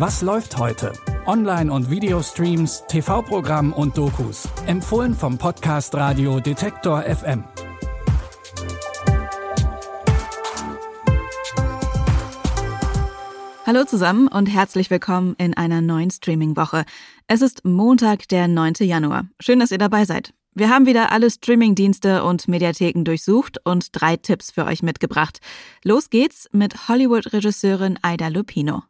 Was läuft heute? Online- und Videostreams, TV-Programm und Dokus. Empfohlen vom Podcast Radio Detektor FM. Hallo zusammen und herzlich willkommen in einer neuen Streaming-Woche. Es ist Montag, der 9. Januar. Schön, dass ihr dabei seid. Wir haben wieder alle Streaming-Dienste und Mediatheken durchsucht und drei Tipps für euch mitgebracht. Los geht's mit Hollywood-Regisseurin Ida Lupino.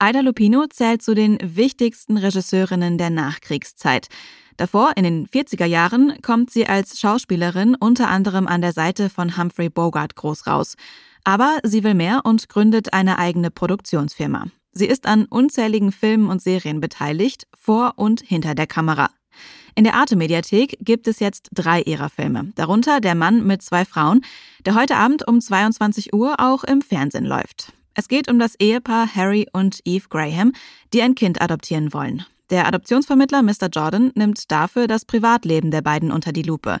Ida Lupino zählt zu den wichtigsten Regisseurinnen der Nachkriegszeit. Davor, in den 40er Jahren, kommt sie als Schauspielerin unter anderem an der Seite von Humphrey Bogart groß raus. Aber sie will mehr und gründet eine eigene Produktionsfirma. Sie ist an unzähligen Filmen und Serien beteiligt, vor und hinter der Kamera. In der Arte-Mediathek gibt es jetzt drei ihrer Filme, darunter Der Mann mit zwei Frauen, der heute Abend um 22 Uhr auch im Fernsehen läuft. Es geht um das Ehepaar Harry und Eve Graham, die ein Kind adoptieren wollen. Der Adoptionsvermittler Mr. Jordan nimmt dafür das Privatleben der beiden unter die Lupe.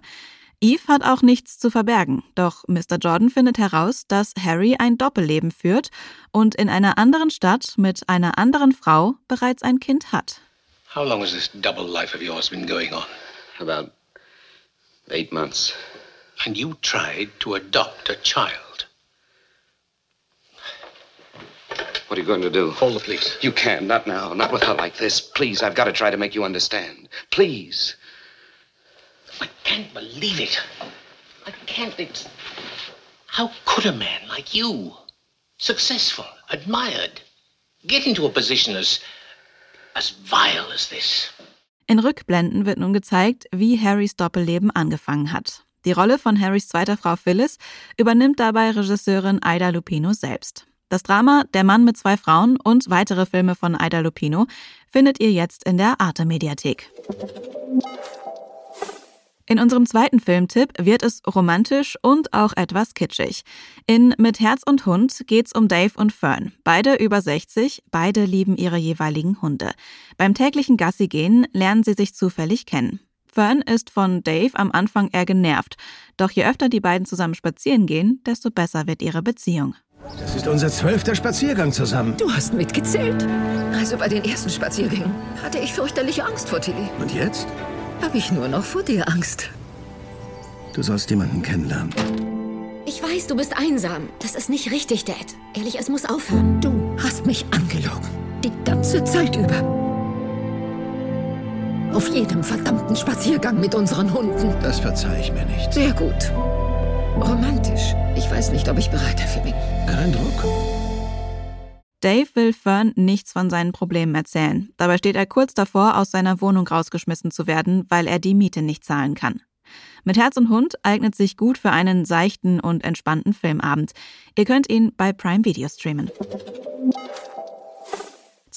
Eve hat auch nichts zu verbergen, doch Mr. Jordan findet heraus, dass Harry ein Doppelleben führt und in einer anderen Stadt mit einer anderen Frau bereits ein Kind hat. How long has this double life of yours been going on? About eight months. And you tried to adopt a child. What are you going to do? Call the police. You can't. Not now. Not with her like this. Please, I've got to try to make you understand. Please. I can't believe it. I can't. It's... How could a man like you, successful, admired, get into a position as as vile as this? In Rückblenden wird nun gezeigt, wie Harrys Doppelleben angefangen hat. Die Rolle von Harrys zweiter Frau Phyllis übernimmt dabei Regisseurin Ida Lupino selbst. Das Drama Der Mann mit zwei Frauen und weitere Filme von Ida Lupino findet ihr jetzt in der Arte Mediathek. In unserem zweiten Filmtipp wird es romantisch und auch etwas kitschig. In Mit Herz und Hund geht's um Dave und Fern. Beide über 60, beide lieben ihre jeweiligen Hunde. Beim täglichen Gassi gehen lernen sie sich zufällig kennen. Fern ist von Dave am Anfang eher genervt, doch je öfter die beiden zusammen spazieren gehen, desto besser wird ihre Beziehung. Das ist unser zwölfter Spaziergang zusammen. Du hast mitgezählt. Also bei den ersten Spaziergängen hatte ich fürchterliche Angst vor Tilly. Und jetzt? Habe ich nur noch vor dir Angst. Du sollst jemanden kennenlernen. Ich weiß, du bist einsam. Das ist nicht richtig, Dad. Ehrlich, es muss aufhören. Du hast mich angelogen. Die ganze Zeit über. Auf jedem verdammten Spaziergang mit unseren Hunden. Das verzeih ich mir nicht. Sehr gut. Romantisch. Ich weiß nicht, ob ich bereit dafür bin. Kein Druck. Dave will Fern nichts von seinen Problemen erzählen. Dabei steht er kurz davor, aus seiner Wohnung rausgeschmissen zu werden, weil er die Miete nicht zahlen kann. Mit Herz und Hund eignet sich gut für einen seichten und entspannten Filmabend. Ihr könnt ihn bei Prime Video streamen.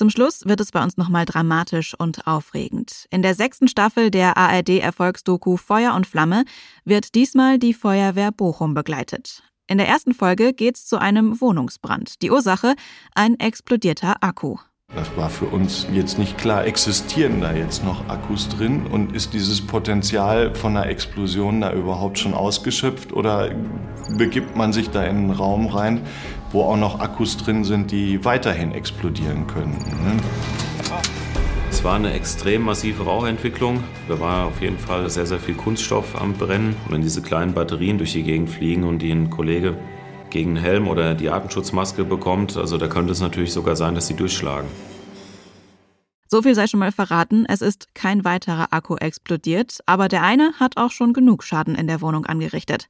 Zum Schluss wird es bei uns nochmal dramatisch und aufregend. In der sechsten Staffel der ARD-Erfolgsdoku Feuer und Flamme wird diesmal die Feuerwehr Bochum begleitet. In der ersten Folge geht es zu einem Wohnungsbrand. Die Ursache ein explodierter Akku. Das war für uns jetzt nicht klar, existieren da jetzt noch Akkus drin und ist dieses Potenzial von einer Explosion da überhaupt schon ausgeschöpft oder begibt man sich da in einen Raum rein, wo auch noch Akkus drin sind, die weiterhin explodieren können. Ne? Es war eine extrem massive Rauchentwicklung. Da war auf jeden Fall sehr, sehr viel Kunststoff am Brennen. Und wenn diese kleinen Batterien durch die Gegend fliegen und die ein Kollege gegen einen Helm oder die Atemschutzmaske bekommt, also da könnte es natürlich sogar sein, dass sie durchschlagen. So viel sei schon mal verraten, es ist kein weiterer Akku explodiert, aber der eine hat auch schon genug Schaden in der Wohnung angerichtet.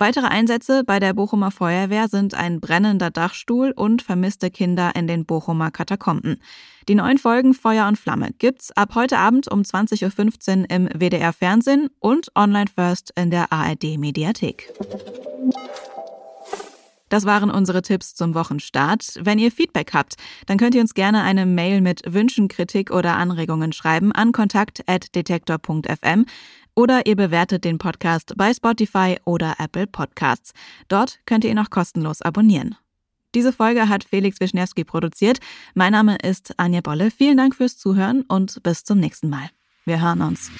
Weitere Einsätze bei der Bochumer Feuerwehr sind ein brennender Dachstuhl und vermisste Kinder in den Bochumer Katakomben. Die neuen Folgen Feuer und Flamme gibt's ab heute Abend um 20.15 Uhr im WDR Fernsehen und online first in der ARD Mediathek. Das waren unsere Tipps zum Wochenstart. Wenn ihr Feedback habt, dann könnt ihr uns gerne eine Mail mit Wünschen, Kritik oder Anregungen schreiben an kontakt.detektor.fm oder ihr bewertet den Podcast bei Spotify oder Apple Podcasts. Dort könnt ihr ihn auch kostenlos abonnieren. Diese Folge hat Felix Wischniewski produziert. Mein Name ist Anja Bolle. Vielen Dank fürs Zuhören und bis zum nächsten Mal. Wir hören uns.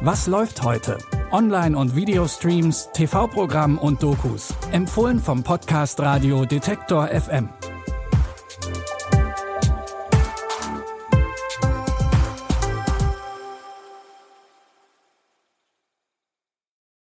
Was läuft heute? Online- und Videostreams, TV-Programm und Dokus. Empfohlen vom Podcast Radio Detektor FM.